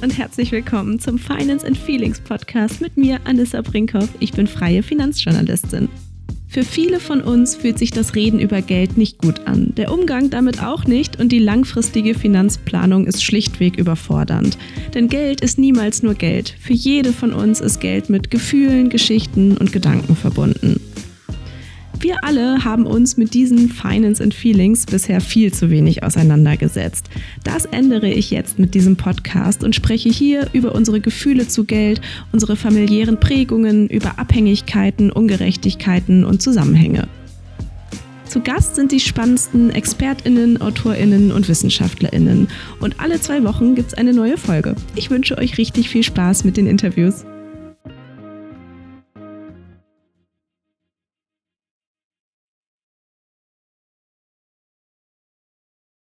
und herzlich willkommen zum Finance and Feelings Podcast mit mir, Anissa Brinkhoff. Ich bin freie Finanzjournalistin. Für viele von uns fühlt sich das Reden über Geld nicht gut an, der Umgang damit auch nicht und die langfristige Finanzplanung ist schlichtweg überfordernd. Denn Geld ist niemals nur Geld. Für jede von uns ist Geld mit Gefühlen, Geschichten und Gedanken verbunden. Wir alle haben uns mit diesen Finance and Feelings bisher viel zu wenig auseinandergesetzt. Das ändere ich jetzt mit diesem Podcast und spreche hier über unsere Gefühle zu Geld, unsere familiären Prägungen, über Abhängigkeiten, Ungerechtigkeiten und Zusammenhänge. Zu Gast sind die spannendsten ExpertInnen, AutorInnen und WissenschaftlerInnen. Und alle zwei Wochen gibt es eine neue Folge. Ich wünsche euch richtig viel Spaß mit den Interviews.